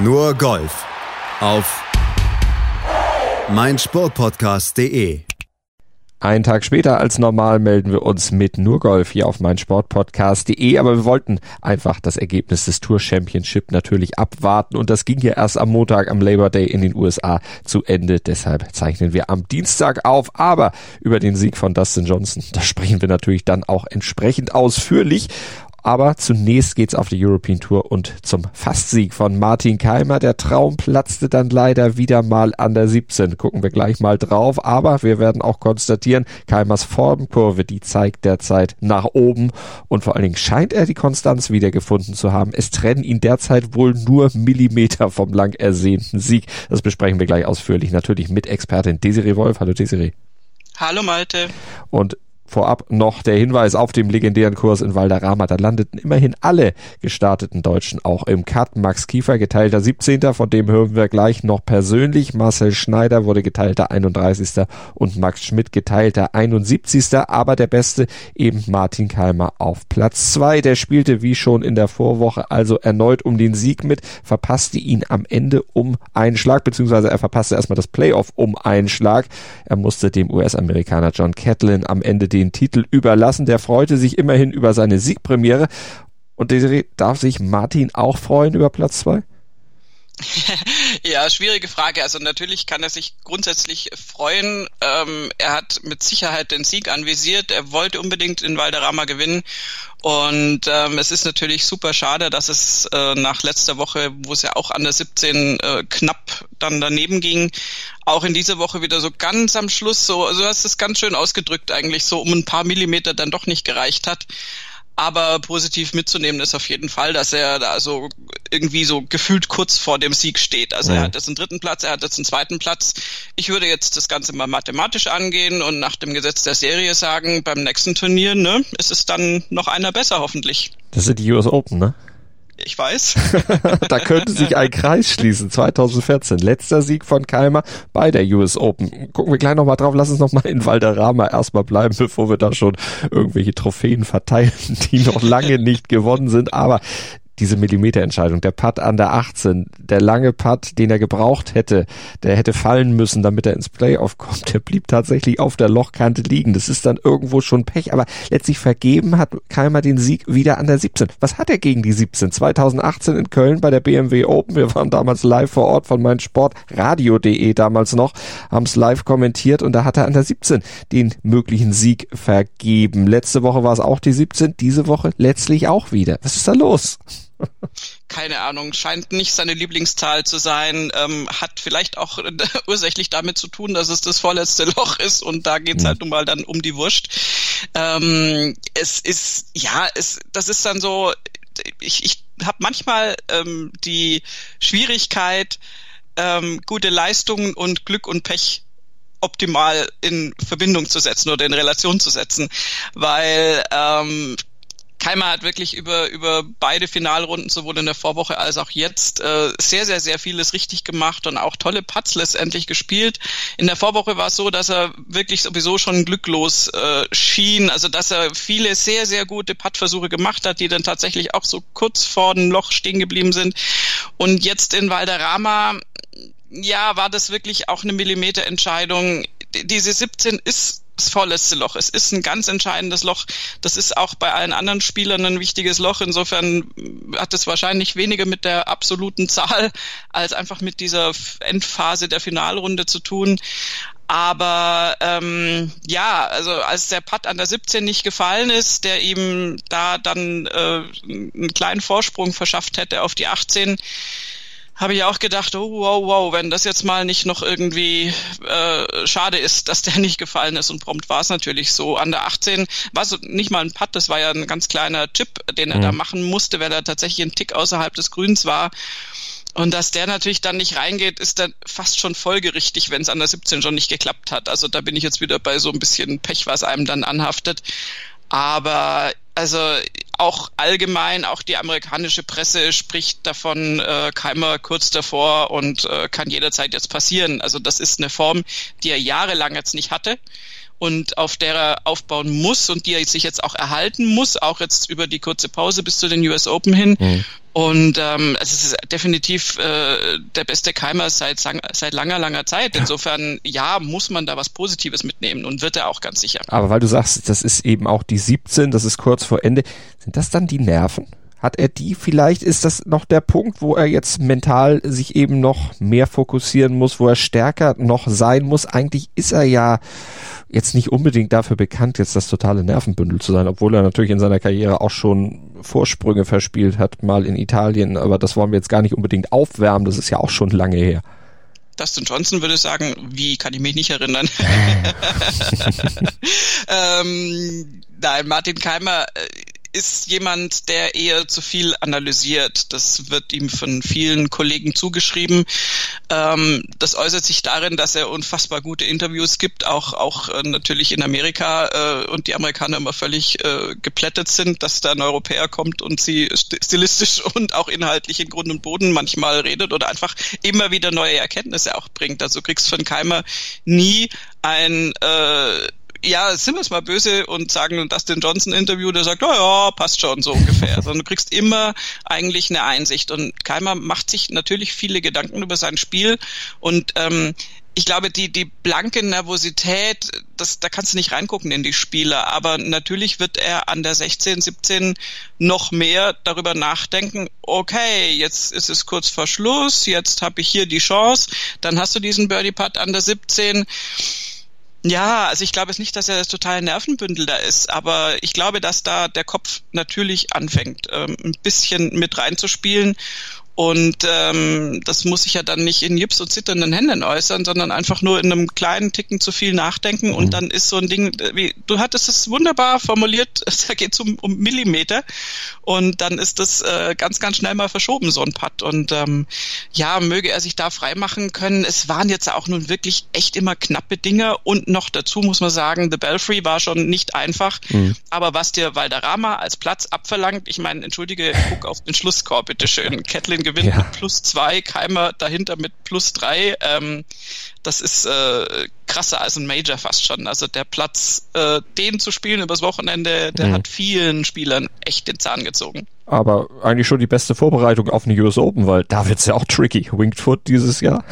Nur Golf. Auf meinsportpodcast.de. Einen Tag später als normal melden wir uns mit nur Golf hier auf meinsportpodcast.de, aber wir wollten einfach das Ergebnis des Tour Championship natürlich abwarten. Und das ging ja erst am Montag am Labor Day in den USA zu Ende. Deshalb zeichnen wir am Dienstag auf, aber über den Sieg von Dustin Johnson, da sprechen wir natürlich dann auch entsprechend ausführlich aber zunächst geht's auf die European Tour und zum Fastsieg von Martin Keimer. Der Traum platzte dann leider wieder mal an der 17. Gucken wir gleich mal drauf. Aber wir werden auch konstatieren, Keimers Formkurve, die zeigt derzeit nach oben. Und vor allen Dingen scheint er die Konstanz wiedergefunden zu haben. Es trennen ihn derzeit wohl nur Millimeter vom lang ersehnten Sieg. Das besprechen wir gleich ausführlich. Natürlich mit Expertin Desiree Wolf. Hallo Desiree. Hallo Malte. Und Vorab noch der Hinweis auf dem legendären Kurs in Valderrama. Da landeten immerhin alle gestarteten Deutschen auch im Cut. Max Kiefer geteilter 17. Von dem hören wir gleich noch persönlich. Marcel Schneider wurde geteilter 31. und Max Schmidt geteilter 71. Aber der Beste eben Martin Kalmer auf Platz 2. Der spielte wie schon in der Vorwoche also erneut um den Sieg mit, verpasste ihn am Ende um einen Schlag, beziehungsweise er verpasste erstmal das Playoff um einen Schlag. Er musste dem US-Amerikaner John Catlin am Ende den Titel überlassen. Der freute sich immerhin über seine Siegpremiere. Und Desiree, darf sich Martin auch freuen über Platz zwei? ja, schwierige Frage. Also natürlich kann er sich grundsätzlich freuen. Ähm, er hat mit Sicherheit den Sieg anvisiert. Er wollte unbedingt in Valderrama gewinnen. Und ähm, es ist natürlich super schade, dass es äh, nach letzter Woche, wo es ja auch an der 17 äh, knapp dann daneben ging, auch in dieser Woche wieder so ganz am Schluss so, also hast es ganz schön ausgedrückt eigentlich, so um ein paar Millimeter dann doch nicht gereicht hat. Aber positiv mitzunehmen ist auf jeden Fall, dass er da so irgendwie so gefühlt kurz vor dem Sieg steht. Also ja. er hat jetzt einen dritten Platz, er hat jetzt einen zweiten Platz. Ich würde jetzt das Ganze mal mathematisch angehen und nach dem Gesetz der Serie sagen, beim nächsten Turnier, ne, ist es dann noch einer besser hoffentlich. Das sind die US Open, ne? Ich weiß. da könnte sich ein Kreis schließen. 2014. Letzter Sieg von Keimer bei der US Open. Gucken wir gleich nochmal drauf. Lass uns nochmal in Valderrama erstmal bleiben, bevor wir da schon irgendwelche Trophäen verteilen, die noch lange nicht gewonnen sind. Aber diese Millimeterentscheidung, der Putt an der 18, der lange Putt, den er gebraucht hätte, der hätte fallen müssen, damit er ins Playoff kommt, der blieb tatsächlich auf der Lochkante liegen. Das ist dann irgendwo schon Pech, aber letztlich vergeben hat Keimer den Sieg wieder an der 17. Was hat er gegen die 17? 2018 in Köln bei der BMW Open. Wir waren damals live vor Ort von meinem Sportradio.de damals noch, haben es live kommentiert und da hat er an der 17 den möglichen Sieg vergeben. Letzte Woche war es auch die 17, diese Woche letztlich auch wieder. Was ist da los? Keine Ahnung, scheint nicht seine Lieblingszahl zu sein, ähm, hat vielleicht auch äh, ursächlich damit zu tun, dass es das vorletzte Loch ist und da geht's halt nun mal dann um die Wurst. Ähm, es ist, ja, es, das ist dann so, ich, ich habe manchmal ähm, die Schwierigkeit, ähm, gute Leistungen und Glück und Pech optimal in Verbindung zu setzen oder in Relation zu setzen, weil ähm, Keimer hat wirklich über, über beide Finalrunden, sowohl in der Vorwoche als auch jetzt, äh, sehr, sehr, sehr vieles richtig gemacht und auch tolle Putts letztendlich gespielt. In der Vorwoche war es so, dass er wirklich sowieso schon glücklos äh, schien, also dass er viele sehr, sehr gute Puttversuche gemacht hat, die dann tatsächlich auch so kurz vor dem Loch stehen geblieben sind. Und jetzt in Valderrama, ja, war das wirklich auch eine Millimeterentscheidung. Diese 17 ist das vorletzte Loch. Es ist ein ganz entscheidendes Loch. Das ist auch bei allen anderen Spielern ein wichtiges Loch. Insofern hat es wahrscheinlich weniger mit der absoluten Zahl als einfach mit dieser Endphase der Finalrunde zu tun. Aber ähm, ja, also als der Putt an der 17 nicht gefallen ist, der ihm da dann äh, einen kleinen Vorsprung verschafft hätte auf die 18, habe ich auch gedacht, oh wow, wow, wenn das jetzt mal nicht noch irgendwie äh, schade ist, dass der nicht gefallen ist und prompt war es natürlich so. An der 18 war es nicht mal ein Putt, das war ja ein ganz kleiner Chip, den er mhm. da machen musste, weil er tatsächlich ein Tick außerhalb des Grüns war. Und dass der natürlich dann nicht reingeht, ist dann fast schon folgerichtig, wenn es an der 17 schon nicht geklappt hat. Also da bin ich jetzt wieder bei so ein bisschen Pech, was einem dann anhaftet. Aber also auch allgemein, auch die amerikanische Presse spricht davon, äh, Keimer kurz davor und äh, kann jederzeit jetzt passieren. Also das ist eine Form, die er jahrelang jetzt nicht hatte und auf der er aufbauen muss und die er sich jetzt auch erhalten muss, auch jetzt über die kurze Pause bis zu den US Open hin. Mhm. Und ähm, es ist definitiv äh, der beste Keimer seit, seit langer, langer Zeit. Insofern, ja, muss man da was Positives mitnehmen und wird er auch ganz sicher. Aber weil du sagst, das ist eben auch die 17, das ist kurz vor Ende, sind das dann die Nerven? Hat er die vielleicht? Ist das noch der Punkt, wo er jetzt mental sich eben noch mehr fokussieren muss, wo er stärker noch sein muss? Eigentlich ist er ja jetzt nicht unbedingt dafür bekannt, jetzt das totale Nervenbündel zu sein, obwohl er natürlich in seiner Karriere auch schon Vorsprünge verspielt hat, mal in Italien. Aber das wollen wir jetzt gar nicht unbedingt aufwärmen. Das ist ja auch schon lange her. Dustin Johnson würde sagen, wie kann ich mich nicht erinnern? ähm, nein, Martin Keimer äh, ist jemand, der eher zu viel analysiert. Das wird ihm von vielen Kollegen zugeschrieben. Ähm, das äußert sich darin, dass er unfassbar gute Interviews gibt, auch auch äh, natürlich in Amerika äh, und die Amerikaner immer völlig äh, geplättet sind, dass da ein Europäer kommt und sie stilistisch und auch inhaltlich in Grund und Boden manchmal redet oder einfach immer wieder neue Erkenntnisse auch bringt. Also kriegst von Keimer nie ein äh, ja, sind wir es mal böse und sagen das den Johnson-Interview, der sagt, oh ja, passt schon so ungefähr. Sondern du kriegst immer eigentlich eine Einsicht. Und Keimer macht sich natürlich viele Gedanken über sein Spiel und ähm, ich glaube, die, die blanke Nervosität, das, da kannst du nicht reingucken in die Spieler, aber natürlich wird er an der 16, 17 noch mehr darüber nachdenken, okay, jetzt ist es kurz vor Schluss, jetzt habe ich hier die Chance, dann hast du diesen Birdie-Putt an der 17 ja, also ich glaube es nicht, dass er das totale Nervenbündel da ist, aber ich glaube, dass da der Kopf natürlich anfängt, ähm, ein bisschen mit reinzuspielen und ähm, das muss sich ja dann nicht in Jips und zitternden Händen äußern, sondern einfach nur in einem kleinen Ticken zu viel nachdenken. Und mhm. dann ist so ein Ding, wie du hattest es wunderbar formuliert, da geht es um, um Millimeter. Und dann ist das äh, ganz, ganz schnell mal verschoben, so ein Putt. Und ähm, ja, möge er sich da freimachen können. Es waren jetzt auch nun wirklich echt immer knappe Dinge. Und noch dazu muss man sagen, The Belfry war schon nicht einfach. Mhm. Aber was dir Valderrama als Platz abverlangt, ich meine, entschuldige, guck auf den Schlusskorb, bitteschön. Catlin gewinnt ja. mit plus zwei, Keimer dahinter mit plus drei. Ähm, das ist äh, krasser als ein Major fast schon. Also der Platz, äh, den zu spielen übers Wochenende, der mhm. hat vielen Spielern echt den Zahn gezogen. Aber eigentlich schon die beste Vorbereitung auf eine US Open, weil da wird's ja auch tricky. Winged Foot dieses Jahr.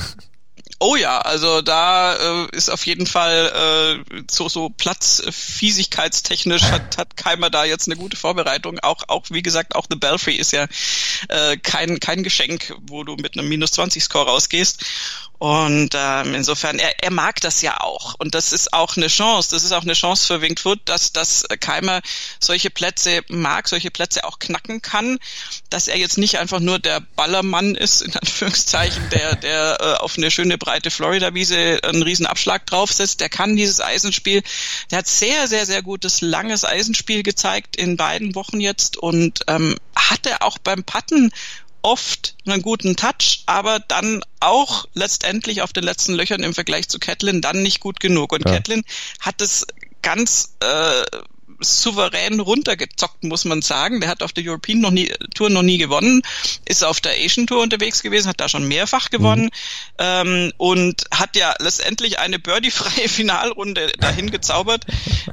Oh ja, also da äh, ist auf jeden Fall äh, so, so platzfiesigkeitstechnisch hat, hat Keimer da jetzt eine gute Vorbereitung. Auch, auch wie gesagt, auch The Belfry ist ja äh, kein, kein Geschenk, wo du mit einem minus 20 Score rausgehst. Und ähm, insofern, er, er mag das ja auch. Und das ist auch eine Chance. Das ist auch eine Chance für Winged dass, dass Keimer solche Plätze mag, solche Plätze auch knacken kann. Dass er jetzt nicht einfach nur der Ballermann ist, in Anführungszeichen, der, der äh, auf eine schöne breite Florida-Wiese einen riesen Abschlag draufsetzt. Der kann dieses Eisenspiel. Der hat sehr, sehr, sehr gutes, langes Eisenspiel gezeigt in beiden Wochen jetzt und ähm, hatte auch beim Patten oft einen guten Touch, aber dann auch letztendlich auf den letzten Löchern im Vergleich zu Catlin dann nicht gut genug. Und ja. Catlin hat es ganz äh, souverän runtergezockt, muss man sagen. Der hat auf der European noch nie, Tour noch nie gewonnen, ist auf der Asian Tour unterwegs gewesen, hat da schon mehrfach gewonnen mhm. ähm, und hat ja letztendlich eine Birdie-freie Finalrunde dahin gezaubert.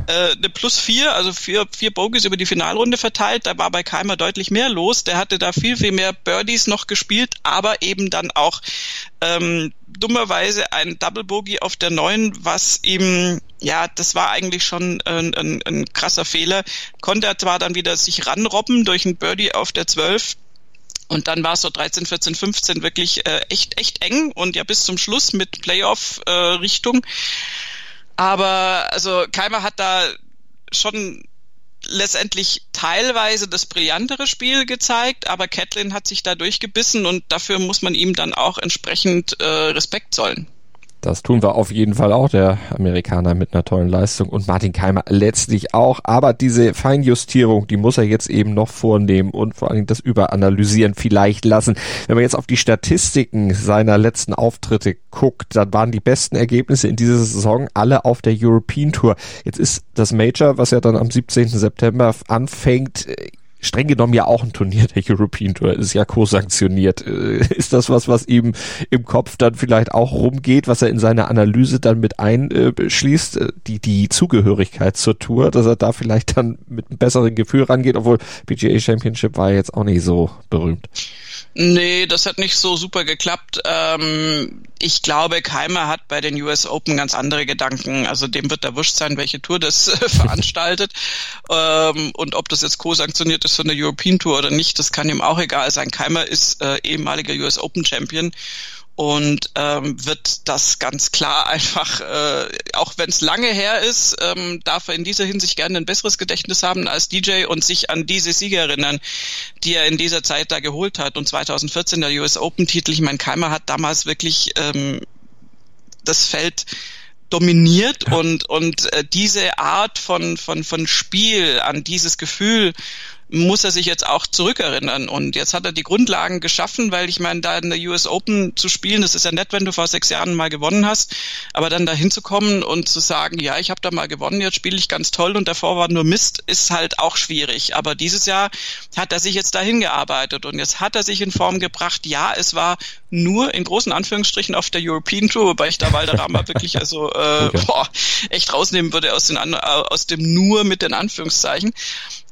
äh, eine Plus vier, also vier, vier Bogies über die Finalrunde verteilt. Da war bei Keimer deutlich mehr los. Der hatte da viel, viel mehr Birdies noch gespielt, aber eben dann auch ähm, dummerweise ein Double Bogey auf der neuen, was ihm, ja, das war eigentlich schon ein, ein, ein krasser Fehler. Konnte er zwar dann wieder sich ranrobben durch ein Birdie auf der 12, und dann war es so 13, 14, 15 wirklich äh, echt, echt eng und ja bis zum Schluss mit Playoff-Richtung. Äh, Aber also Keimer hat da schon letztendlich teilweise das brillantere Spiel gezeigt, aber Catlin hat sich da durchgebissen und dafür muss man ihm dann auch entsprechend äh, Respekt zollen. Das tun wir auf jeden Fall auch, der Amerikaner mit einer tollen Leistung und Martin Keimer letztlich auch. Aber diese Feinjustierung, die muss er jetzt eben noch vornehmen und vor allem das Überanalysieren vielleicht lassen. Wenn man jetzt auf die Statistiken seiner letzten Auftritte guckt, dann waren die besten Ergebnisse in dieser Saison alle auf der European Tour. Jetzt ist das Major, was ja dann am 17. September anfängt, streng genommen ja auch ein Turnier der European Tour, ist ja co-sanktioniert. Äh, ist das was, was ihm im Kopf dann vielleicht auch rumgeht, was er in seine Analyse dann mit einschließt, äh, die, die Zugehörigkeit zur Tour, dass er da vielleicht dann mit einem besseren Gefühl rangeht, obwohl PGA Championship war jetzt auch nicht so berühmt. Nee, das hat nicht so super geklappt. Ähm, ich glaube, Keimer hat bei den US Open ganz andere Gedanken. Also dem wird da wurscht sein, welche Tour das äh, veranstaltet. Ähm, und ob das jetzt co-sanktioniert ist von der European Tour oder nicht, das kann ihm auch egal sein. Keimer ist äh, ehemaliger US Open Champion und ähm, wird das ganz klar einfach, äh, auch wenn es lange her ist, ähm, darf er in dieser Hinsicht gerne ein besseres Gedächtnis haben als DJ und sich an diese Siege erinnern, die er in dieser Zeit da geholt hat. Und 2014 der US Open Titel, ich meine, Keimer hat damals wirklich ähm, das Feld dominiert und und äh, diese Art von von von Spiel an dieses Gefühl muss er sich jetzt auch zurückerinnern. Und jetzt hat er die Grundlagen geschaffen, weil ich meine, da in der US Open zu spielen, das ist ja nett, wenn du vor sechs Jahren mal gewonnen hast, aber dann da hinzukommen und zu sagen, ja, ich habe da mal gewonnen, jetzt spiele ich ganz toll und davor war nur Mist, ist halt auch schwierig. Aber dieses Jahr hat er sich jetzt dahin gearbeitet und jetzt hat er sich in Form gebracht. Ja, es war nur in großen Anführungsstrichen auf der European Tour, wobei ich da Valderrama wirklich also äh, okay. boah, echt rausnehmen würde aus, den, aus dem nur mit den Anführungszeichen.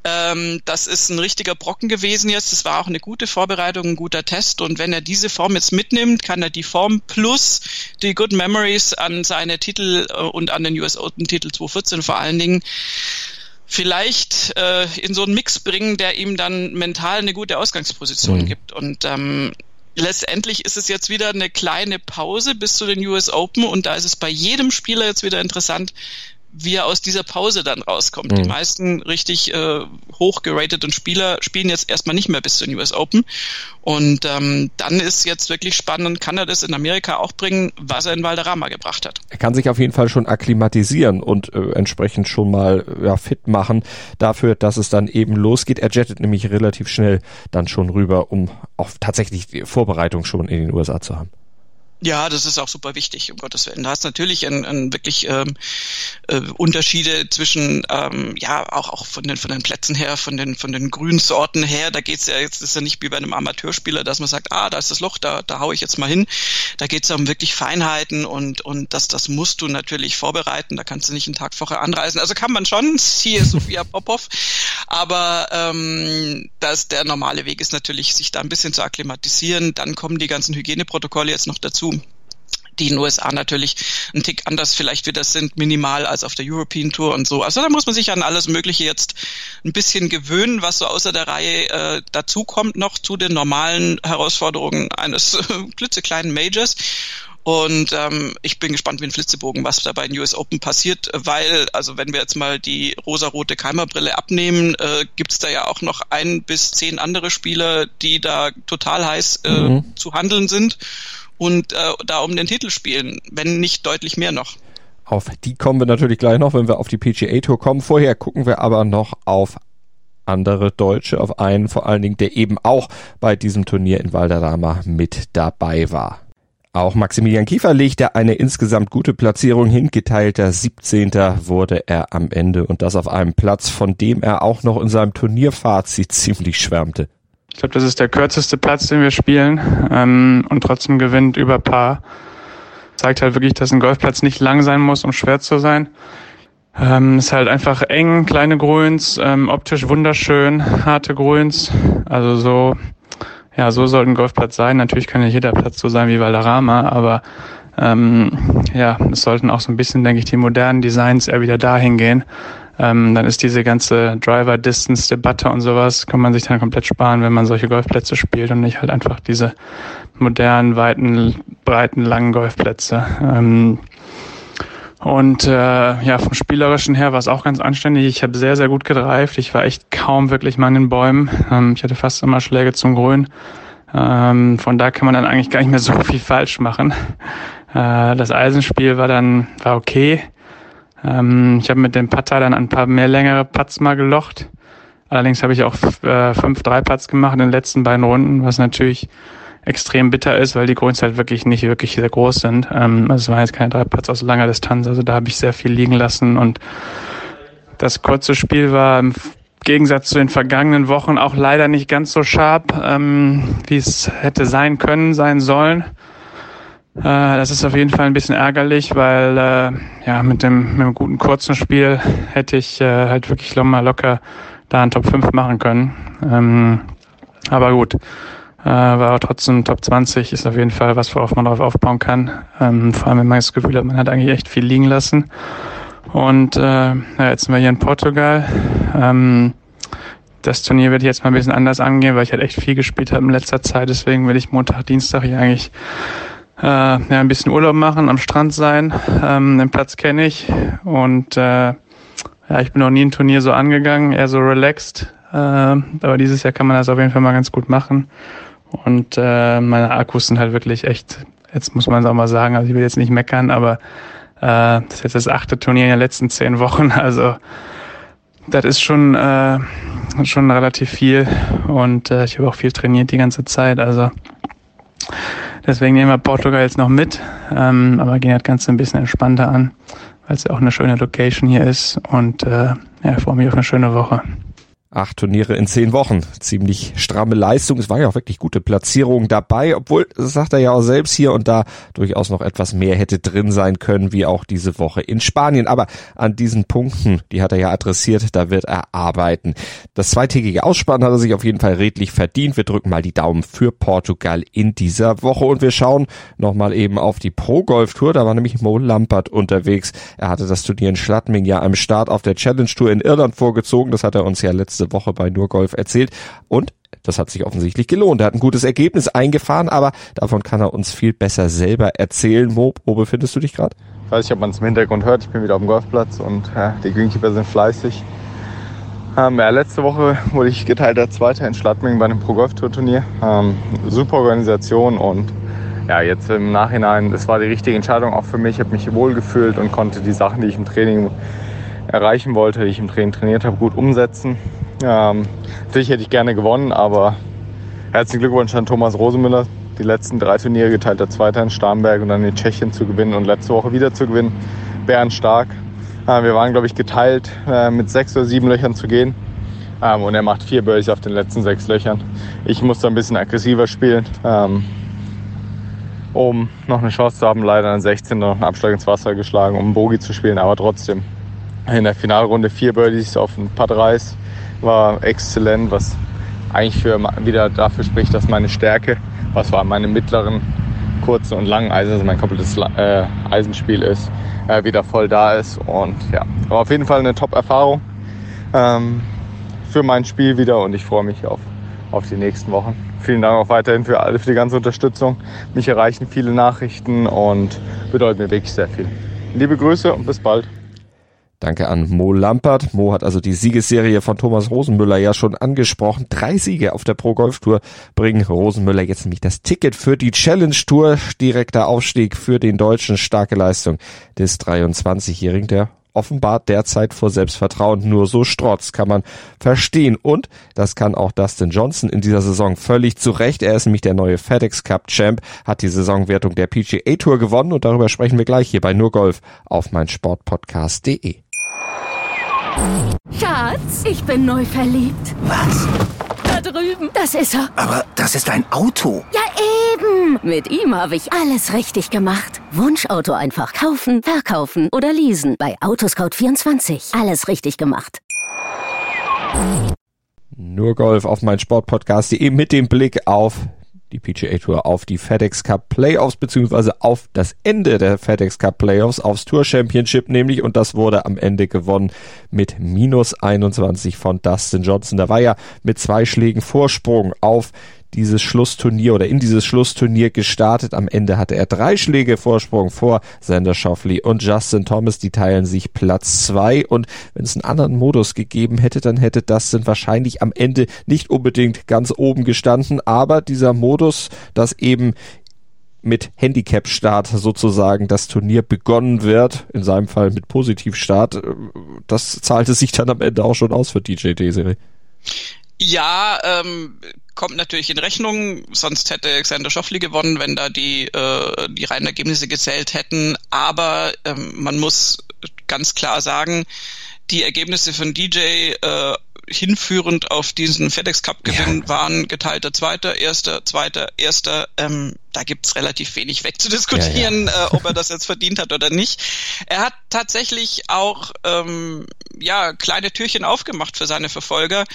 Ähm, das ist ein richtiger Brocken gewesen jetzt. Das war auch eine gute Vorbereitung, ein guter Test. Und wenn er diese Form jetzt mitnimmt, kann er die Form plus die Good Memories an seine Titel äh, und an den US Open Titel 2014 vor allen Dingen vielleicht äh, in so einen Mix bringen, der ihm dann mental eine gute Ausgangsposition mhm. gibt. Und ähm, letztendlich ist es jetzt wieder eine kleine Pause bis zu den US Open und da ist es bei jedem Spieler jetzt wieder interessant, wie er aus dieser Pause dann rauskommt. Mhm. Die meisten richtig äh, hoch gerateten Spieler spielen jetzt erstmal nicht mehr bis zu den US Open. Und ähm, dann ist jetzt wirklich spannend, kann er das in Amerika auch bringen, was er in Valderrama gebracht hat. Er kann sich auf jeden Fall schon akklimatisieren und äh, entsprechend schon mal ja, fit machen dafür, dass es dann eben losgeht. Er jettet nämlich relativ schnell dann schon rüber, um auch tatsächlich die Vorbereitung schon in den USA zu haben. Ja, das ist auch super wichtig, um Gottes Willen. Da hast natürlich ein, ein wirklich ähm, äh, Unterschiede zwischen, ähm, ja, auch, auch von den, von den Plätzen her, von den, von den Grünsorten her. Da geht's ja jetzt, ist ja nicht wie bei einem Amateurspieler, dass man sagt, ah, da ist das Loch, da, da hau ich jetzt mal hin. Da geht's um wirklich Feinheiten und, und das, das musst du natürlich vorbereiten. Da kannst du nicht einen Tag vorher anreisen. Also kann man schon, hier Sophia Popov. Aber ähm, das, der normale Weg ist natürlich, sich da ein bisschen zu akklimatisieren. Dann kommen die ganzen Hygieneprotokolle jetzt noch dazu die in den USA natürlich ein Tick anders vielleicht wieder sind, minimal als auf der European Tour und so. Also da muss man sich an alles Mögliche jetzt ein bisschen gewöhnen, was so außer der Reihe äh, dazukommt noch zu den normalen Herausforderungen eines klitzekleinen Majors. Und ähm, ich bin gespannt wie ein Flitzebogen, was da bei den US Open passiert, weil, also wenn wir jetzt mal die rosarote Keimerbrille abnehmen, äh, gibt es da ja auch noch ein bis zehn andere Spieler, die da total heiß äh, mhm. zu handeln sind und äh, da um den Titel spielen, wenn nicht deutlich mehr noch. Auf die kommen wir natürlich gleich noch, wenn wir auf die PGA Tour kommen. Vorher gucken wir aber noch auf andere Deutsche, auf einen vor allen Dingen, der eben auch bei diesem Turnier in Valderrama mit dabei war. Auch Maximilian Kiefer legte eine insgesamt gute Platzierung hin. Geteilter 17. wurde er am Ende und das auf einem Platz, von dem er auch noch in seinem Turnierfazit ziemlich schwärmte. Ich glaube, das ist der kürzeste Platz, den wir spielen ähm, und trotzdem gewinnt über Paar. Zeigt halt wirklich, dass ein Golfplatz nicht lang sein muss, um schwer zu sein. Ähm, ist halt einfach eng, kleine Grüns, ähm, optisch wunderschön, harte Grüns. Also so, ja, so soll ein Golfplatz sein. Natürlich kann ja jeder Platz so sein wie Valderrama, aber ähm, ja, es sollten auch so ein bisschen, denke ich, die modernen Designs eher wieder dahin gehen. Ähm, dann ist diese ganze Driver-Distance-Debatte und sowas, kann man sich dann komplett sparen, wenn man solche Golfplätze spielt und nicht halt einfach diese modernen, weiten, breiten, langen Golfplätze. Ähm, und äh, ja, vom Spielerischen her war es auch ganz anständig. Ich habe sehr, sehr gut gedreift. Ich war echt kaum wirklich mal in den Bäumen. Ähm, ich hatte fast immer Schläge zum Grün. Ähm, von da kann man dann eigentlich gar nicht mehr so viel falsch machen. Äh, das Eisenspiel war dann war okay. Ähm, ich habe mit dem Putter dann ein paar mehr längere Putts mal gelocht. Allerdings habe ich auch äh, fünf Drei-Putts gemacht in den letzten beiden Runden, was natürlich extrem bitter ist, weil die Grüns halt wirklich nicht wirklich sehr groß sind. Ähm, also es waren jetzt keine drei Putts aus langer Distanz, also da habe ich sehr viel liegen lassen und das kurze Spiel war Gegensatz zu den vergangenen Wochen auch leider nicht ganz so sharp, ähm, wie es hätte sein können, sein sollen. Äh, das ist auf jeden Fall ein bisschen ärgerlich, weil äh, ja mit dem, mit dem guten kurzen Spiel hätte ich äh, halt wirklich mal locker da einen Top 5 machen können. Ähm, aber gut, äh, war trotzdem Top 20 ist auf jeden Fall was, worauf man darauf aufbauen kann. Ähm, vor allem, wenn man das Gefühl hat, man hat eigentlich echt viel liegen lassen. Und äh, ja, jetzt sind wir hier in Portugal. Ähm, das Turnier werde ich jetzt mal ein bisschen anders angehen, weil ich halt echt viel gespielt habe in letzter Zeit. Deswegen werde ich Montag, Dienstag hier eigentlich äh, ja, ein bisschen Urlaub machen, am Strand sein. Ähm, den Platz kenne ich und äh, ja, ich bin noch nie ein Turnier so angegangen, eher so relaxed. Äh, aber dieses Jahr kann man das auf jeden Fall mal ganz gut machen. Und äh, meine Akkus sind halt wirklich echt, jetzt muss man es auch mal sagen, also ich will jetzt nicht meckern, aber äh, das ist jetzt das achte Turnier in den letzten zehn Wochen. Also das ist schon, äh, schon relativ viel und äh, ich habe auch viel trainiert die ganze Zeit. Also deswegen nehmen wir Portugal jetzt noch mit, ähm, aber gehen das Ganze ein bisschen entspannter an, weil es ja auch eine schöne Location hier ist und äh, ja, ich freue mich auf eine schöne Woche. Acht Turniere in zehn Wochen. Ziemlich stramme Leistung. Es waren ja auch wirklich gute Platzierungen dabei, obwohl, das sagt er ja auch selbst hier und da, durchaus noch etwas mehr hätte drin sein können, wie auch diese Woche in Spanien. Aber an diesen Punkten, die hat er ja adressiert, da wird er arbeiten. Das zweitägige Ausspannen hat er sich auf jeden Fall redlich verdient. Wir drücken mal die Daumen für Portugal in dieser Woche und wir schauen nochmal eben auf die Pro Golf Tour. Da war nämlich Mo Lampert unterwegs. Er hatte das Turnier in Schladming ja am Start auf der Challenge Tour in Irland vorgezogen. Das hat er uns ja letzte letzte Woche bei Nur Golf erzählt. Und das hat sich offensichtlich gelohnt. Er hat ein gutes Ergebnis eingefahren, aber davon kann er uns viel besser selber erzählen. Mo, wo befindest du dich gerade? Ich weiß nicht, ob man es im Hintergrund hört. Ich bin wieder auf dem Golfplatz und ja, die Greenkeeper sind fleißig. Ähm, ja, letzte Woche wurde ich geteilter Zweiter in Schladming bei einem Pro Golf Tour Turnier. Ähm, super Organisation und ja, jetzt im Nachhinein, das war die richtige Entscheidung auch für mich. Ich habe mich wohl gefühlt und konnte die Sachen, die ich im Training erreichen wollte, die ich im Training trainiert habe, gut umsetzen. Ähm, natürlich hätte ich gerne gewonnen, aber herzlichen Glückwunsch an Thomas Rosemüller, die letzten drei Turniere geteilter Zweiter in Starnberg und dann in Tschechien zu gewinnen und letzte Woche wieder zu gewinnen. Bärenstark. Äh, wir waren, glaube ich, geteilt äh, mit sechs oder sieben Löchern zu gehen. Ähm, und er macht vier Birdies auf den letzten sechs Löchern. Ich musste ein bisschen aggressiver spielen, ähm, um noch eine Chance zu haben. Leider an 16 noch einen Abschlag ins Wasser geschlagen, um Bogie zu spielen, aber trotzdem in der Finalrunde vier Birdies auf ein Putt Reis war exzellent, was eigentlich für, wieder dafür spricht, dass meine Stärke, was war meine mittleren, kurzen und langen Eisen, also mein komplettes äh, Eisenspiel ist, äh, wieder voll da ist. Und ja, war auf jeden Fall eine Top-Erfahrung ähm, für mein Spiel wieder und ich freue mich auf, auf die nächsten Wochen. Vielen Dank auch weiterhin für alle, für die ganze Unterstützung. Mich erreichen viele Nachrichten und bedeuten mir wirklich sehr viel. Liebe Grüße und bis bald. Danke an Mo Lampert. Mo hat also die Siegesserie von Thomas Rosenmüller ja schon angesprochen. Drei Siege auf der Pro Golf Tour bringen Rosenmüller jetzt nämlich das Ticket für die Challenge Tour. Direkter Aufstieg für den Deutschen. Starke Leistung des 23-Jährigen, der offenbart derzeit vor Selbstvertrauen nur so strotz, kann man verstehen. Und das kann auch Dustin Johnson in dieser Saison völlig zurecht. Er ist nämlich der neue FedEx Cup Champ, hat die Saisonwertung der PGA Tour gewonnen und darüber sprechen wir gleich hier bei Nur Golf auf meinsportpodcast.de. Schatz, ich bin neu verliebt. Was? Da drüben. Das ist er. Aber das ist ein Auto. Ja, eben. Mit ihm habe ich alles richtig gemacht. Wunschauto einfach kaufen, verkaufen oder leasen. Bei Autoscout24. Alles richtig gemacht. Nur Golf auf mein Sportpodcast.de mit dem Blick auf die PGA Tour auf die FedEx Cup Playoffs beziehungsweise auf das Ende der FedEx Cup Playoffs aufs Tour Championship nämlich und das wurde am Ende gewonnen mit minus 21 von Dustin Johnson. Da war ja mit zwei Schlägen Vorsprung auf dieses Schlussturnier oder in dieses Schlussturnier gestartet. Am Ende hatte er drei Schläge Vorsprung vor Sander Schoffley und Justin Thomas. Die teilen sich Platz zwei. Und wenn es einen anderen Modus gegeben hätte, dann hätte Dustin wahrscheinlich am Ende nicht unbedingt ganz oben gestanden. Aber dieser Modus, dass eben mit Handicap-Start sozusagen das Turnier begonnen wird, in seinem Fall mit Positivstart, das zahlte sich dann am Ende auch schon aus für DJ Desiree. Ja, ähm, kommt natürlich in Rechnung, sonst hätte Alexander Schoffli gewonnen, wenn da die, äh, die reinen Ergebnisse gezählt hätten. Aber ähm, man muss ganz klar sagen, die Ergebnisse von DJ äh, hinführend auf diesen FedEx Cup Gewinn ja. waren geteilter Zweiter, Erster, Zweiter, Erster. Ähm, da gibt's relativ wenig wegzudiskutieren, ja, ja. Äh, ob er das jetzt verdient hat oder nicht. Er hat tatsächlich auch ähm, ja kleine Türchen aufgemacht für seine Verfolger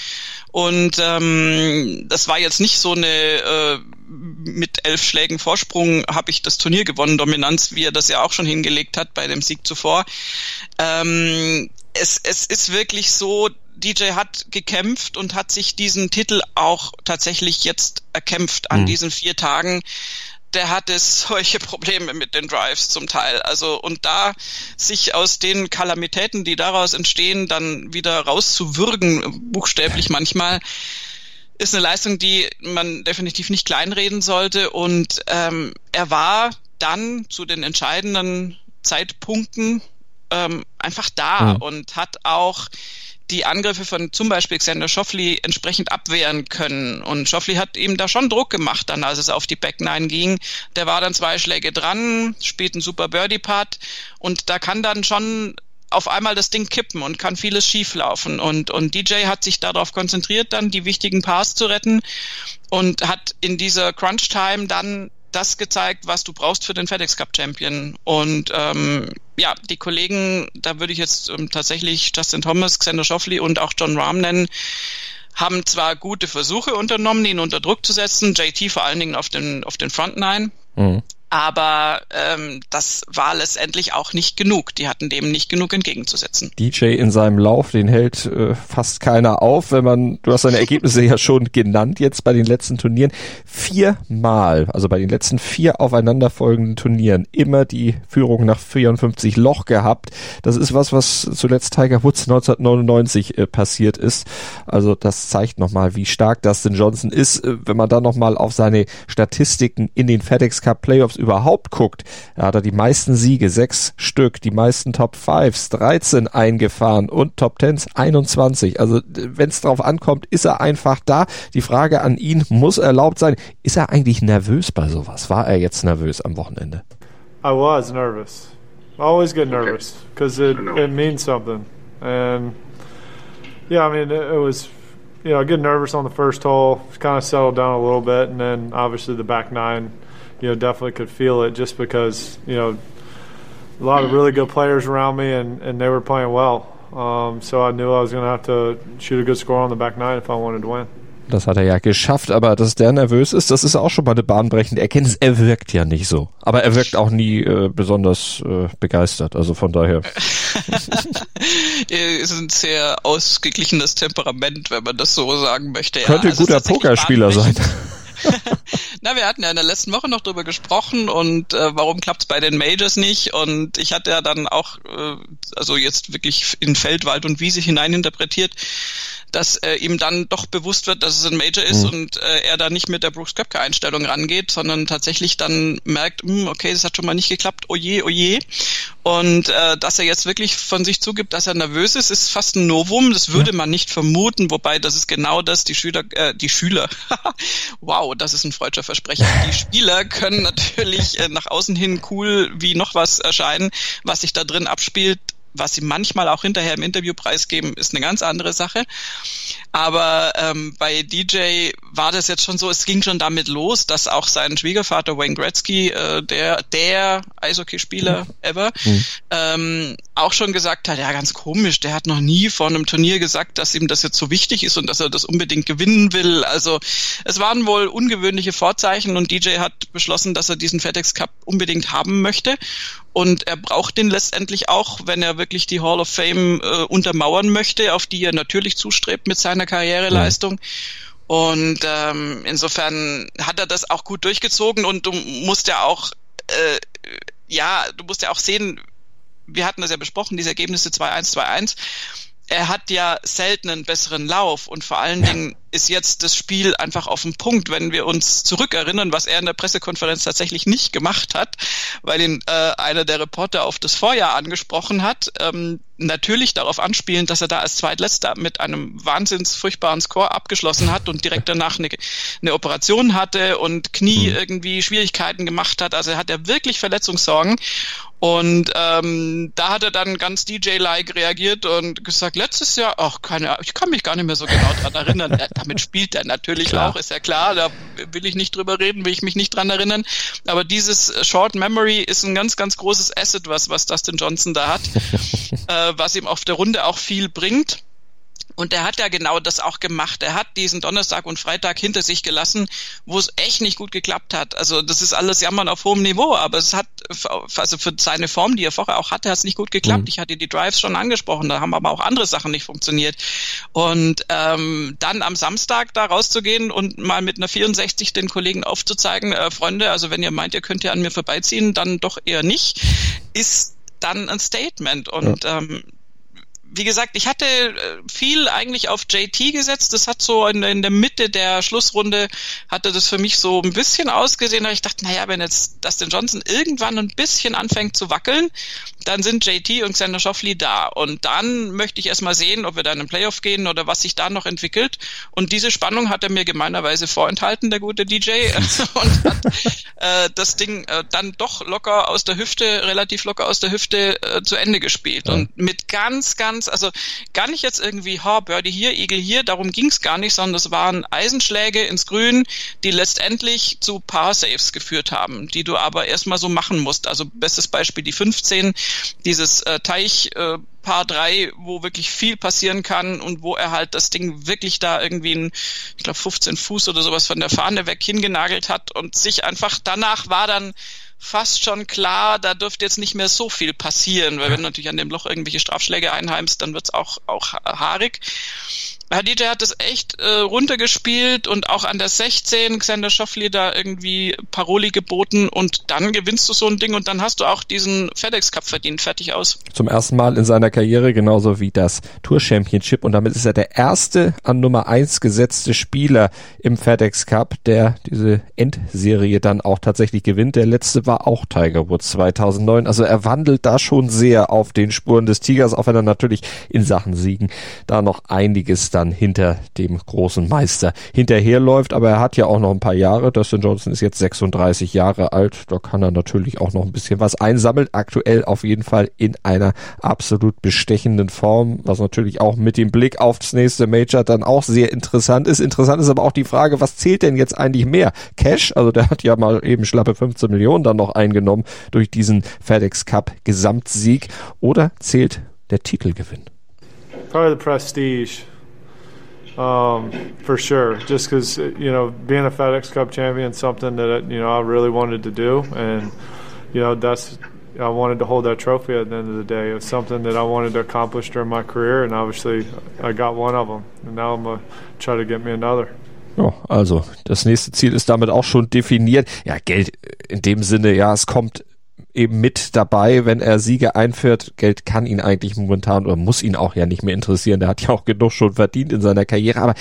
und ähm, das war jetzt nicht so eine äh, mit elf Schlägen Vorsprung habe ich das Turnier gewonnen, Dominanz, wie er das ja auch schon hingelegt hat bei dem Sieg zuvor. Ähm, es, es ist wirklich so, DJ hat gekämpft und hat sich diesen Titel auch tatsächlich jetzt erkämpft an mhm. diesen vier Tagen. Der hatte solche Probleme mit den Drives zum Teil. Also, und da sich aus den Kalamitäten, die daraus entstehen, dann wieder rauszuwürgen, buchstäblich manchmal, ist eine Leistung, die man definitiv nicht kleinreden sollte. Und ähm, er war dann zu den entscheidenden Zeitpunkten ähm, einfach da mhm. und hat auch die Angriffe von zum Beispiel Xander Schoffli entsprechend abwehren können. Und Schoffli hat ihm da schon Druck gemacht, dann als es auf die Back Nine ging. Der war dann zwei Schläge dran, spielt einen super Birdie-Putt und da kann dann schon auf einmal das Ding kippen und kann vieles schieflaufen. Und, und DJ hat sich darauf konzentriert, dann die wichtigen Pars zu retten und hat in dieser Crunch-Time dann das gezeigt, was du brauchst für den FedEx Cup Champion. Und ähm, ja, die Kollegen, da würde ich jetzt ähm, tatsächlich Justin Thomas, Xander Schoffley und auch John Rahm nennen, haben zwar gute Versuche unternommen, ihn unter Druck zu setzen, JT vor allen Dingen auf den, auf den Front Nine. Mhm aber ähm, das war letztendlich auch nicht genug. Die hatten dem nicht genug entgegenzusetzen. DJ in seinem Lauf, den hält äh, fast keiner auf, wenn man, du hast seine Ergebnisse ja schon genannt jetzt bei den letzten Turnieren. Viermal, also bei den letzten vier aufeinanderfolgenden Turnieren, immer die Führung nach 54 Loch gehabt. Das ist was, was zuletzt Tiger Woods 1999 äh, passiert ist. Also das zeigt nochmal, wie stark Dustin Johnson ist, äh, wenn man da nochmal auf seine Statistiken in den FedEx Cup Playoffs überhaupt guckt, da hat er die meisten Siege, sechs Stück, die meisten Top Fives, 13 eingefahren und Top Tens 21. Also wenn es drauf ankommt, ist er einfach da. Die Frage an ihn muss erlaubt sein, ist er eigentlich nervös bei sowas? War er jetzt nervös am Wochenende? I was nervous. I always get nervous because it, it means something. And yeah, I mean, it, it was you know, I get nervous on the first hole, kind of settled down a little bit, and then obviously the back nine you know, definitely could feel it just because, you know, a lot of really good players around me and, and they were playing well. Um, so I knew I was going to have to shoot a good score on the back nine if I wanted to win. Das hat er ja geschafft, aber dass der nervös ist, das ist auch schon mal eine bahnbrechende Erkenntnis. Er wirkt ja nicht so. Aber er wirkt auch nie äh, besonders äh, begeistert. Also von daher. er ist ein sehr ausgeglichenes Temperament, wenn man das so sagen möchte. Könnte ja, ein also guter Pokerspieler sein. Na, wir hatten ja in der letzten Woche noch drüber gesprochen und äh, warum klappt es bei den Majors nicht? Und ich hatte ja dann auch, äh, also jetzt wirklich in Feld, Wald und Wiese hinein interpretiert, dass äh, ihm dann doch bewusst wird, dass es ein Major ist mhm. und äh, er da nicht mit der Brooks Köpke Einstellung rangeht, sondern tatsächlich dann merkt, hm, okay, das hat schon mal nicht geklappt, oje, oje. Und äh, dass er jetzt wirklich von sich zugibt, dass er nervös ist, ist fast ein Novum. Das würde ja. man nicht vermuten, wobei das ist genau das, die Schüler, äh, die Schüler, wow, das ist ein freudscher Versprecher. Die Spieler können natürlich äh, nach außen hin cool wie noch was erscheinen, was sich da drin abspielt was sie manchmal auch hinterher im Interview preisgeben, ist eine ganz andere Sache. Aber ähm, bei DJ war das jetzt schon so, es ging schon damit los, dass auch sein Schwiegervater Wayne Gretzky, äh, der der Eishockeyspieler mhm. ever, mhm. ähm, auch schon gesagt hat, ja ganz komisch, der hat noch nie vor einem Turnier gesagt, dass ihm das jetzt so wichtig ist und dass er das unbedingt gewinnen will. Also es waren wohl ungewöhnliche Vorzeichen und DJ hat beschlossen, dass er diesen FedEx Cup unbedingt haben möchte und er braucht den letztendlich auch, wenn er wirklich die Hall of Fame äh, untermauern möchte, auf die er natürlich zustrebt mit seiner Karriereleistung. Mhm. Und ähm, insofern hat er das auch gut durchgezogen und du musst ja auch, äh, ja, du musst ja auch sehen, wir hatten das ja besprochen, diese Ergebnisse 2-1, 2-1. Er hat ja selten einen besseren Lauf und vor allen ja. Dingen ist jetzt das Spiel einfach auf den Punkt, wenn wir uns zurückerinnern, was er in der Pressekonferenz tatsächlich nicht gemacht hat, weil ihn äh, einer der Reporter auf das Vorjahr angesprochen hat. Ähm, natürlich darauf anspielen, dass er da als Zweitletzter mit einem wahnsinns furchtbaren Score abgeschlossen hat und direkt danach eine, eine Operation hatte und Knie mhm. irgendwie Schwierigkeiten gemacht hat. Also er hat ja wirklich Verletzungssorgen. Und ähm, da hat er dann ganz DJ-like reagiert und gesagt, letztes Jahr, ach keine, ich kann mich gar nicht mehr so genau dran erinnern. Ja, damit spielt er natürlich klar. auch, ist ja klar. Da will ich nicht drüber reden, will ich mich nicht dran erinnern. Aber dieses Short Memory ist ein ganz, ganz großes Asset, was was Dustin Johnson da hat, äh, was ihm auf der Runde auch viel bringt. Und er hat ja genau das auch gemacht. Er hat diesen Donnerstag und Freitag hinter sich gelassen, wo es echt nicht gut geklappt hat. Also das ist alles Jammern auf hohem Niveau, aber es hat, also für seine Form, die er vorher auch hatte, hat es nicht gut geklappt. Mhm. Ich hatte die Drives schon angesprochen, da haben aber auch andere Sachen nicht funktioniert. Und ähm, dann am Samstag da rauszugehen und mal mit einer 64 den Kollegen aufzuzeigen, äh, Freunde, also wenn ihr meint, ihr könnt ja an mir vorbeiziehen, dann doch eher nicht, ist dann ein Statement. Und ja. ähm, wie gesagt, ich hatte äh, viel eigentlich auf JT gesetzt. Das hat so in, in der Mitte der Schlussrunde hatte das für mich so ein bisschen ausgesehen. Da ich dachte, naja, wenn jetzt Dustin Johnson irgendwann ein bisschen anfängt zu wackeln, dann sind JT und Xander Schoffley da. Und dann möchte ich erstmal sehen, ob wir da in den Playoff gehen oder was sich da noch entwickelt. Und diese Spannung hat er mir gemeinerweise vorenthalten, der gute DJ, und hat äh, das Ding äh, dann doch locker aus der Hüfte, relativ locker aus der Hüfte äh, zu Ende gespielt. Ja. Und mit ganz, ganz, also gar nicht jetzt irgendwie, ha, Birdie hier, Igel hier, darum ging's gar nicht, sondern es waren Eisenschläge ins Grün, die letztendlich zu Paar Saves geführt haben, die du aber erstmal so machen musst. Also bestes Beispiel die 15, dieses äh, Teich äh, Paar 3, wo wirklich viel passieren kann und wo er halt das Ding wirklich da irgendwie ein, ich glaube 15 Fuß oder sowas von der Fahne weg hingenagelt hat und sich einfach danach war dann fast schon klar, da dürfte jetzt nicht mehr so viel passieren, weil wenn du natürlich an dem Loch irgendwelche Strafschläge einheimst, dann wird's auch, auch haarig. Hadija hat das echt äh, runtergespielt und auch an der 16 Xander Schoffli da irgendwie Paroli geboten und dann gewinnst du so ein Ding und dann hast du auch diesen FedEx Cup verdient. Fertig aus. Zum ersten Mal in seiner Karriere genauso wie das Tour Championship und damit ist er der erste an Nummer eins gesetzte Spieler im FedEx Cup, der diese Endserie dann auch tatsächlich gewinnt. Der letzte war auch Tiger Woods 2009. Also er wandelt da schon sehr auf den Spuren des Tigers, auch wenn er natürlich in Sachen Siegen da noch einiges dann hinter dem großen Meister hinterherläuft. Aber er hat ja auch noch ein paar Jahre. Dustin Johnson ist jetzt 36 Jahre alt. Da kann er natürlich auch noch ein bisschen was einsammeln. Aktuell auf jeden Fall in einer absolut bestechenden Form, was natürlich auch mit dem Blick auf das nächste Major dann auch sehr interessant ist. Interessant ist aber auch die Frage, was zählt denn jetzt eigentlich mehr? Cash, also der hat ja mal eben schlappe 15 Millionen dann noch eingenommen durch diesen FedEx Cup Gesamtsieg oder zählt der Titelgewinn? Probably the prestige. Um, for sure. Just because you know, being a FedEx Cup champion something that you know I really wanted to do, and you know that's I wanted to hold that trophy at the end of the day. It was something that I wanted to accomplish during my career, and obviously I got one of them, and now I'm gonna try to get me another. Also das nächste Ziel ist damit auch schon definiert. Ja, Geld in dem Sinne, ja, es kommt eben mit dabei, wenn er Siege einführt. Geld kann ihn eigentlich momentan oder muss ihn auch ja nicht mehr interessieren. Der hat ja auch genug schon verdient in seiner Karriere. Aber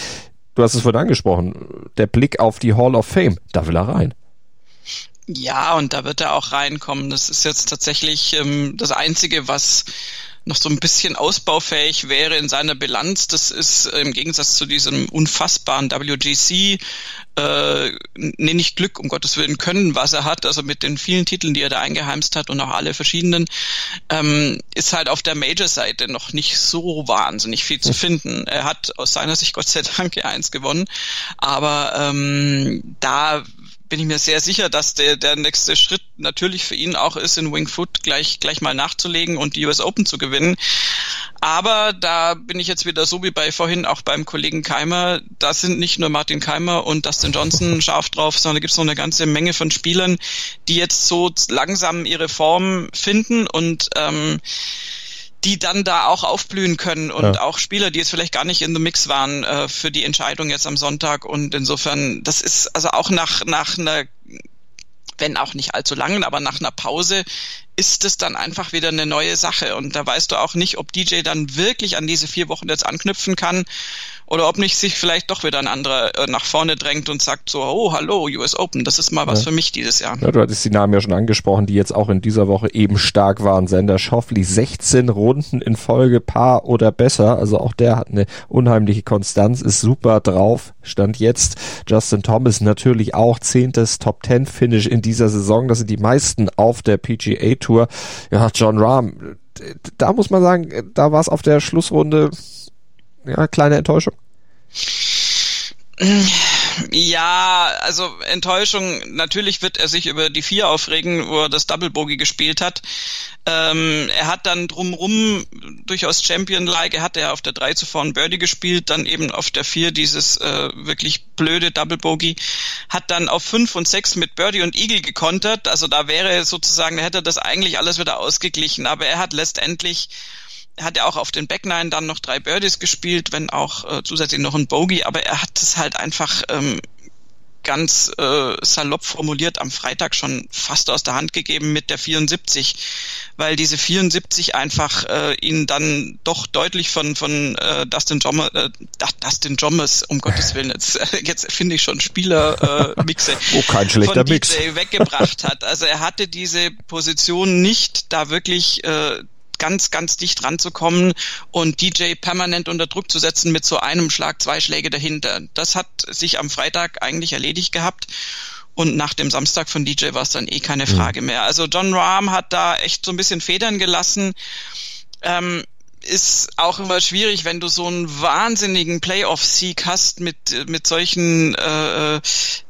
du hast es vorhin angesprochen, der Blick auf die Hall of Fame, da will er rein. Ja, und da wird er auch reinkommen. Das ist jetzt tatsächlich ähm, das Einzige, was noch so ein bisschen ausbaufähig wäre in seiner Bilanz. Das ist äh, im Gegensatz zu diesem unfassbaren WGC, äh, nee, nicht Glück, um Gottes Willen, Können, was er hat, also mit den vielen Titeln, die er da eingeheimst hat und auch alle verschiedenen, ähm, ist halt auf der Major-Seite noch nicht so wahnsinnig viel zu finden. Er hat aus seiner Sicht Gott sei Dank eins gewonnen, aber ähm, da bin ich mir sehr sicher, dass der, der nächste Schritt natürlich für ihn auch ist, in Wingfoot gleich, gleich mal nachzulegen und die US Open zu gewinnen. Aber da bin ich jetzt wieder so wie bei vorhin auch beim Kollegen Keimer. Da sind nicht nur Martin Keimer und Dustin Johnson scharf drauf, sondern da gibt es noch eine ganze Menge von Spielern, die jetzt so langsam ihre Form finden und ähm, die dann da auch aufblühen können und ja. auch Spieler, die jetzt vielleicht gar nicht in the Mix waren äh, für die Entscheidung jetzt am Sonntag und insofern, das ist also auch nach nach einer wenn auch nicht allzu langen, aber nach einer Pause ist es dann einfach wieder eine neue Sache. Und da weißt du auch nicht, ob DJ dann wirklich an diese vier Wochen jetzt anknüpfen kann oder ob nicht sich vielleicht doch wieder ein anderer äh, nach vorne drängt und sagt so, oh, hallo, US Open, das ist mal was ja. für mich dieses Jahr. Ja, du hattest die Namen ja schon angesprochen, die jetzt auch in dieser Woche eben stark waren. Sender Schoffli, 16 Runden in Folge, Paar oder besser. Also auch der hat eine unheimliche Konstanz, ist super drauf, stand jetzt. Justin Thomas natürlich auch zehntes Top 10 Finish in dieser Saison. Das sind die meisten auf der PGA Tour. Ja, John Rahm, da muss man sagen, da war es auf der Schlussrunde ja, kleine Enttäuschung? Ja, also Enttäuschung, natürlich wird er sich über die vier aufregen, wo er das Double Bogey gespielt hat. Ähm, er hat dann drumrum durchaus Champion-like, er hat ja auf der 3 zuvor ein Birdie gespielt, dann eben auf der 4 dieses äh, wirklich blöde Double Bogey, hat dann auf 5 und 6 mit Birdie und Eagle gekontert, also da wäre sozusagen, da hätte er das eigentlich alles wieder ausgeglichen, aber er hat letztendlich hat ja auch auf den Back Nine dann noch drei Birdies gespielt, wenn auch äh, zusätzlich noch ein Bogey, aber er hat es halt einfach ähm, ganz äh, salopp formuliert am Freitag schon fast aus der Hand gegeben mit der 74, weil diese 74 einfach äh, ihn dann doch deutlich von von äh, Dustin Jommers, äh, Dustin Jommers, um Gottes Willen, jetzt, jetzt finde ich schon Spieler äh, Mixe oh, kein schlechter von DJ Mix. weggebracht hat. Also er hatte diese Position nicht da wirklich äh, ganz, ganz dicht ranzukommen und DJ permanent unter Druck zu setzen mit so einem Schlag, zwei Schläge dahinter. Das hat sich am Freitag eigentlich erledigt gehabt. Und nach dem Samstag von DJ war es dann eh keine mhm. Frage mehr. Also John Rahm hat da echt so ein bisschen Federn gelassen. Ähm, ist auch immer schwierig, wenn du so einen wahnsinnigen Playoff-Sieg hast mit mit solchen äh,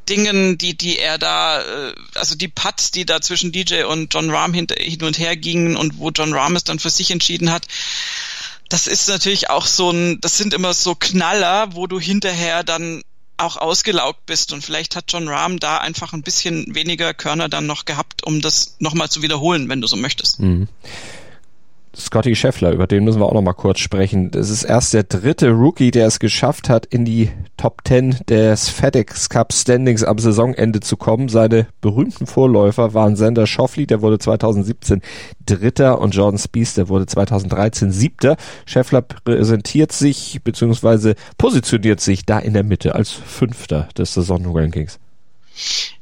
Dingen, die die er da, äh, also die Putts, die da zwischen DJ und John Rahm hin, hin und her gingen und wo John Rahm es dann für sich entschieden hat. Das ist natürlich auch so ein, das sind immer so Knaller, wo du hinterher dann auch ausgelaugt bist und vielleicht hat John Rahm da einfach ein bisschen weniger Körner dann noch gehabt, um das nochmal zu wiederholen, wenn du so möchtest. Mhm. Scotty Scheffler, über den müssen wir auch noch mal kurz sprechen. Das ist erst der dritte Rookie, der es geschafft hat, in die Top 10 des FedEx Cup Standings am Saisonende zu kommen. Seine berühmten Vorläufer waren Sander Schoffli, der wurde 2017 Dritter und Jordan Spieth, der wurde 2013 Siebter. Scheffler präsentiert sich bzw. positioniert sich da in der Mitte als Fünfter des Saisonrankings.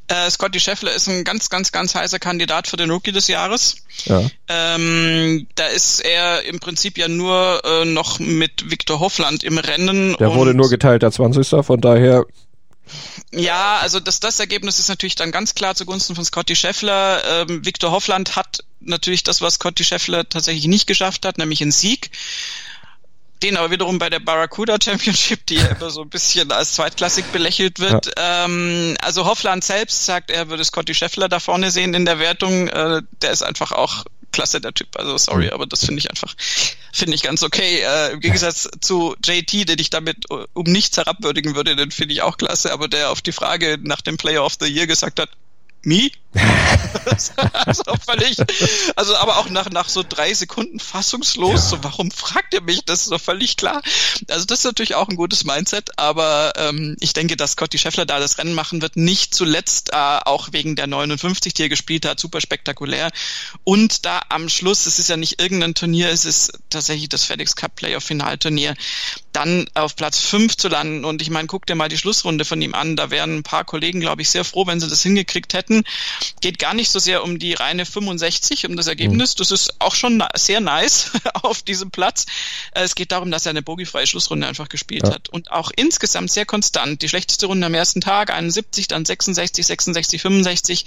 Äh, Scotty Scheffler ist ein ganz, ganz, ganz heißer Kandidat für den Rookie des Jahres. Ja. Ähm, da ist er im Prinzip ja nur äh, noch mit Victor Hoffland im Rennen. Der wurde nur geteilter 20. Von daher ja, also das, das Ergebnis ist natürlich dann ganz klar zugunsten von Scotty Scheffler. Ähm, Victor Hoffland hat natürlich das, was Scotty Scheffler tatsächlich nicht geschafft hat, nämlich einen Sieg den aber wiederum bei der Barracuda Championship, die ja immer so ein bisschen als zweitklassig belächelt wird. Ja. Ähm, also Hoffland selbst sagt, er würde Scotty Scheffler da vorne sehen in der Wertung. Äh, der ist einfach auch klasse, der Typ. Also sorry, aber das finde ich einfach, finde ich ganz okay. Äh, Im Gegensatz zu JT, den ich damit um nichts herabwürdigen würde, den finde ich auch klasse, aber der auf die Frage nach dem Player of the Year gesagt hat, me? also völlig, also aber auch nach, nach so drei Sekunden fassungslos, ja. so warum fragt ihr mich? Das ist doch völlig klar. Also das ist natürlich auch ein gutes Mindset, aber ähm, ich denke, dass Scotty Scheffler da das Rennen machen wird, nicht zuletzt äh, auch wegen der 59, die er gespielt hat, super spektakulär. Und da am Schluss, es ist ja nicht irgendein Turnier, es ist tatsächlich das FedEx Cup Playoff Finalturnier, dann auf Platz 5 zu landen. Und ich meine, guck dir mal die Schlussrunde von ihm an, da wären ein paar Kollegen, glaube ich, sehr froh, wenn sie das hingekriegt hätten. Geht gar nicht so sehr um die reine 65, um das Ergebnis. Mhm. Das ist auch schon sehr nice auf diesem Platz. Äh, es geht darum, dass er eine bogiefreie Schlussrunde einfach gespielt ja. hat und auch insgesamt sehr konstant. Die schlechteste Runde am ersten Tag, 71, dann 66, 66, 65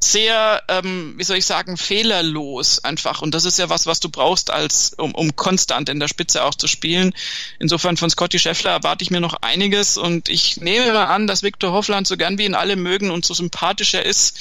sehr, ähm, wie soll ich sagen, fehlerlos einfach. Und das ist ja was, was du brauchst, als um, um konstant in der Spitze auch zu spielen. Insofern von Scotty Scheffler erwarte ich mir noch einiges und ich nehme mal an, dass Victor Hoffland so gern wie ihn alle mögen und so sympathisch er ist,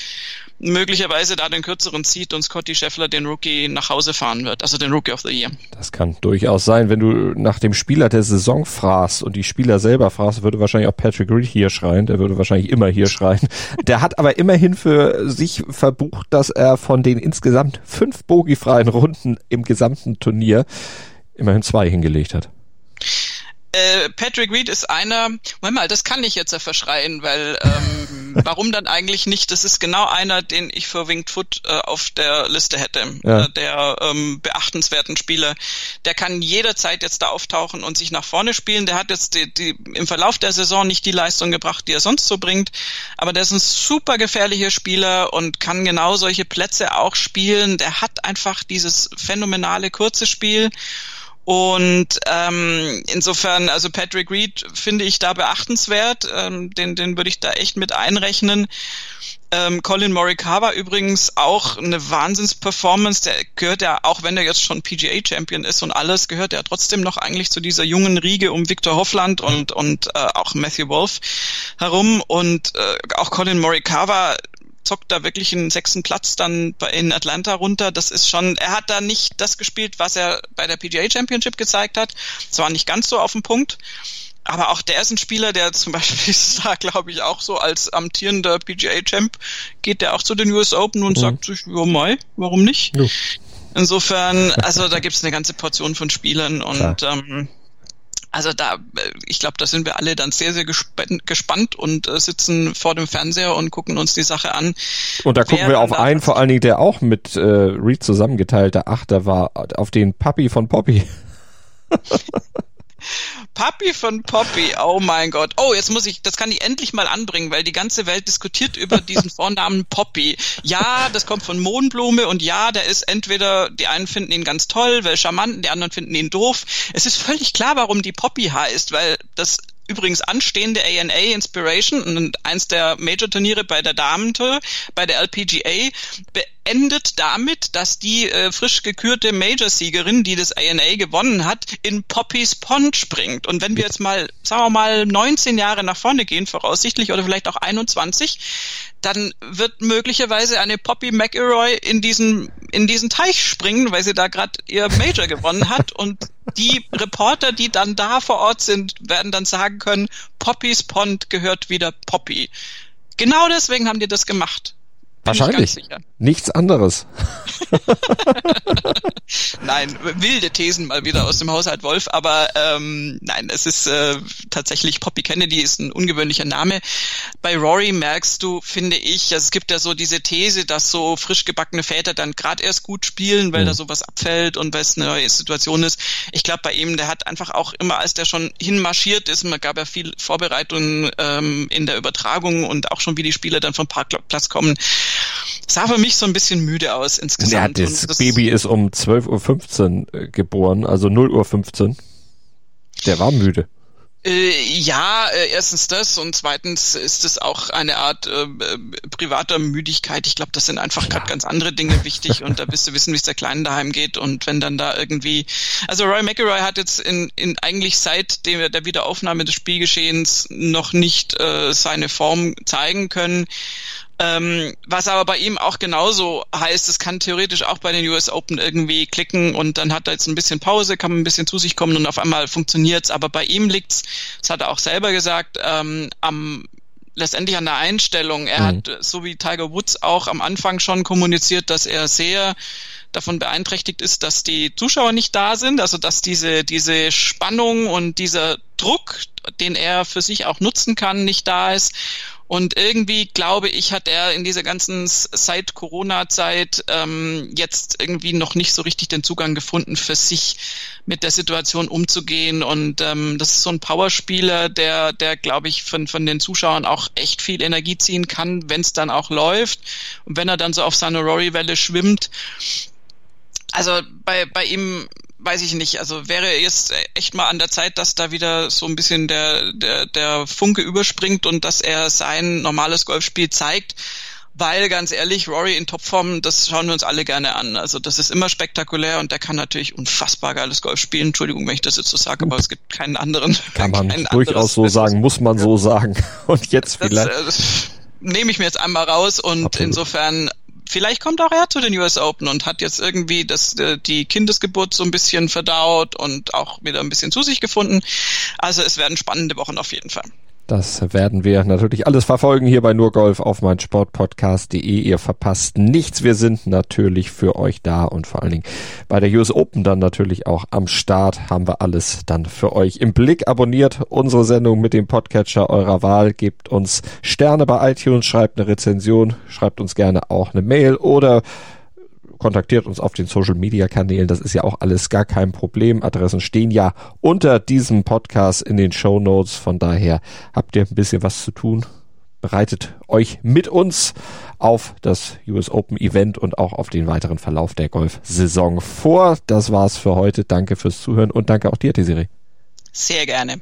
möglicherweise da den kürzeren zieht und Scotty Scheffler den Rookie nach Hause fahren wird, also den Rookie of the Year. Das kann durchaus sein. Wenn du nach dem Spieler der Saison fragst und die Spieler selber fragst, würde wahrscheinlich auch Patrick Reed hier schreien. Der würde wahrscheinlich immer hier schreien. Der hat aber immerhin für sich verbucht, dass er von den insgesamt fünf bogiefreien Runden im gesamten Turnier immerhin zwei hingelegt hat. Äh, Patrick Reed ist einer, Moment mal, das kann ich jetzt ja verschreien, weil ähm, warum dann eigentlich nicht? Das ist genau einer, den ich für Winged Foot äh, auf der Liste hätte. Ja. Äh, der ähm, beachtenswerten Spieler. Der kann jederzeit jetzt da auftauchen und sich nach vorne spielen. Der hat jetzt die, die, im Verlauf der Saison nicht die Leistung gebracht, die er sonst so bringt, aber der ist ein super gefährlicher Spieler und kann genau solche Plätze auch spielen. Der hat einfach dieses phänomenale kurze Spiel und ähm, insofern, also Patrick Reed finde ich da beachtenswert. Ähm, den, den würde ich da echt mit einrechnen. Ähm, Colin Morikawa übrigens auch eine Wahnsinns-Performance. Der gehört ja, auch wenn er jetzt schon PGA-Champion ist und alles, gehört er trotzdem noch eigentlich zu dieser jungen Riege um Victor Hoffland und, und äh, auch Matthew Wolf herum. Und äh, auch Colin Morikawa zockt da wirklich einen sechsten Platz dann in Atlanta runter. Das ist schon, er hat da nicht das gespielt, was er bei der PGA Championship gezeigt hat. Zwar nicht ganz so auf den Punkt, aber auch der ist ein Spieler, der zum Beispiel da glaube ich auch so als amtierender PGA Champ geht der auch zu den US Open und mhm. sagt sich, ja mai, warum nicht? Ja. Insofern, also da gibt's eine ganze Portion von Spielern und ähm, also da, äh, ich glaube, da sind wir alle dann sehr, sehr gespannt, gespannt und äh, sitzen vor dem Fernseher und gucken uns die Sache an. Und da gucken wir auf einen, vor allen Dingen, der auch mit äh, Reed zusammengeteilter Achter war, auf den Papi von Poppy. Papi von Poppy, oh mein Gott. Oh, jetzt muss ich, das kann ich endlich mal anbringen, weil die ganze Welt diskutiert über diesen Vornamen Poppy. Ja, das kommt von Mohnblume und ja, der ist entweder, die einen finden ihn ganz toll, weil charmant, die anderen finden ihn doof. Es ist völlig klar, warum die Poppy heißt, weil das übrigens anstehende ANA Inspiration und eins der Major-Turniere bei der Damentour, bei der LPGA, endet damit, dass die äh, frisch gekürte Major-Siegerin, die das ANA gewonnen hat, in Poppys Pond springt. Und wenn wir jetzt mal, sagen wir mal, 19 Jahre nach vorne gehen, voraussichtlich, oder vielleicht auch 21, dann wird möglicherweise eine Poppy McElroy in diesen, in diesen Teich springen, weil sie da gerade ihr Major gewonnen hat. Und die Reporter, die dann da vor Ort sind, werden dann sagen können, Poppys Pond gehört wieder Poppy. Genau deswegen haben die das gemacht. Wahrscheinlich. Nichts anderes. nein, wilde Thesen mal wieder aus dem Haushalt Wolf, aber ähm, nein, es ist äh, tatsächlich Poppy Kennedy ist ein ungewöhnlicher Name. Bei Rory merkst du, finde ich, also es gibt ja so diese These, dass so frisch gebackene Väter dann gerade erst gut spielen, weil mhm. da sowas abfällt und weil es eine neue Situation ist. Ich glaube bei ihm, der hat einfach auch immer, als der schon hinmarschiert ist, man gab ja viel Vorbereitung ähm, in der Übertragung und auch schon wie die Spieler dann vom Parkplatz kommen, sah für mich so ein bisschen müde aus insgesamt. Ja, das, das Baby ist um 12.15 Uhr äh, geboren, also 0.15 Uhr. Der war müde. Äh, ja, äh, erstens das und zweitens ist es auch eine Art äh, privater Müdigkeit. Ich glaube, das sind einfach gerade ganz andere Dinge wichtig und da bist du wissen, wie es der Kleinen daheim geht und wenn dann da irgendwie, also Roy McIlroy hat jetzt in, in eigentlich seit dem, der Wiederaufnahme des Spielgeschehens noch nicht äh, seine Form zeigen können ähm, was aber bei ihm auch genauso heißt, es kann theoretisch auch bei den US Open irgendwie klicken und dann hat er jetzt ein bisschen Pause, kann man ein bisschen zu sich kommen und auf einmal funktioniert's. Aber bei ihm liegt's, das hat er auch selber gesagt, ähm, am letztendlich an der Einstellung. Er mhm. hat, so wie Tiger Woods auch am Anfang schon kommuniziert, dass er sehr davon beeinträchtigt ist, dass die Zuschauer nicht da sind, also dass diese, diese Spannung und dieser Druck, den er für sich auch nutzen kann, nicht da ist. Und irgendwie, glaube ich, hat er in dieser ganzen seit Corona-Zeit ähm, jetzt irgendwie noch nicht so richtig den Zugang gefunden, für sich mit der Situation umzugehen. Und ähm, das ist so ein Powerspieler, der, der, glaube ich, von, von den Zuschauern auch echt viel Energie ziehen kann, wenn es dann auch läuft. Und wenn er dann so auf seiner Rory-Welle schwimmt. Also bei, bei ihm weiß ich nicht, also wäre jetzt echt mal an der Zeit, dass da wieder so ein bisschen der, der, der Funke überspringt und dass er sein normales Golfspiel zeigt. Weil ganz ehrlich, Rory in Topform, das schauen wir uns alle gerne an. Also das ist immer spektakulär und der kann natürlich unfassbar geiles Golf spielen. Entschuldigung, wenn ich das jetzt so sage, aber es gibt keinen anderen. Kann man durchaus so sagen, muss man so sagen. Und jetzt vielleicht. Das, das nehme ich mir jetzt einmal raus und Absolut. insofern vielleicht kommt auch er zu den US Open und hat jetzt irgendwie das, äh, die Kindesgeburt so ein bisschen verdaut und auch wieder ein bisschen zu sich gefunden. Also es werden spannende Wochen auf jeden Fall. Das werden wir natürlich alles verfolgen hier bei Nurgolf auf mein Sportpodcast.de. Ihr verpasst nichts. Wir sind natürlich für euch da und vor allen Dingen bei der US Open dann natürlich auch am Start haben wir alles dann für euch im Blick. Abonniert unsere Sendung mit dem Podcatcher eurer Wahl, gebt uns Sterne bei iTunes, schreibt eine Rezension, schreibt uns gerne auch eine Mail oder kontaktiert uns auf den Social Media Kanälen. Das ist ja auch alles gar kein Problem. Adressen stehen ja unter diesem Podcast in den Show Notes. Von daher habt ihr ein bisschen was zu tun. Bereitet euch mit uns auf das US Open Event und auch auf den weiteren Verlauf der Golf-Saison vor. Das war's für heute. Danke fürs Zuhören und danke auch dir, Desiree. Sehr gerne.